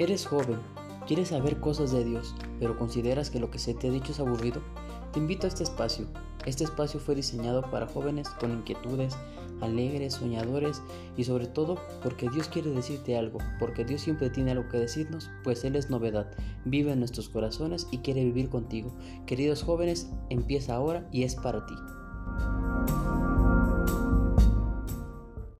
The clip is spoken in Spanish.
Eres joven, quieres saber cosas de Dios, pero consideras que lo que se te ha dicho es aburrido. Te invito a este espacio. Este espacio fue diseñado para jóvenes con inquietudes, alegres, soñadores y sobre todo porque Dios quiere decirte algo, porque Dios siempre tiene algo que decirnos, pues Él es novedad, vive en nuestros corazones y quiere vivir contigo. Queridos jóvenes, empieza ahora y es para ti.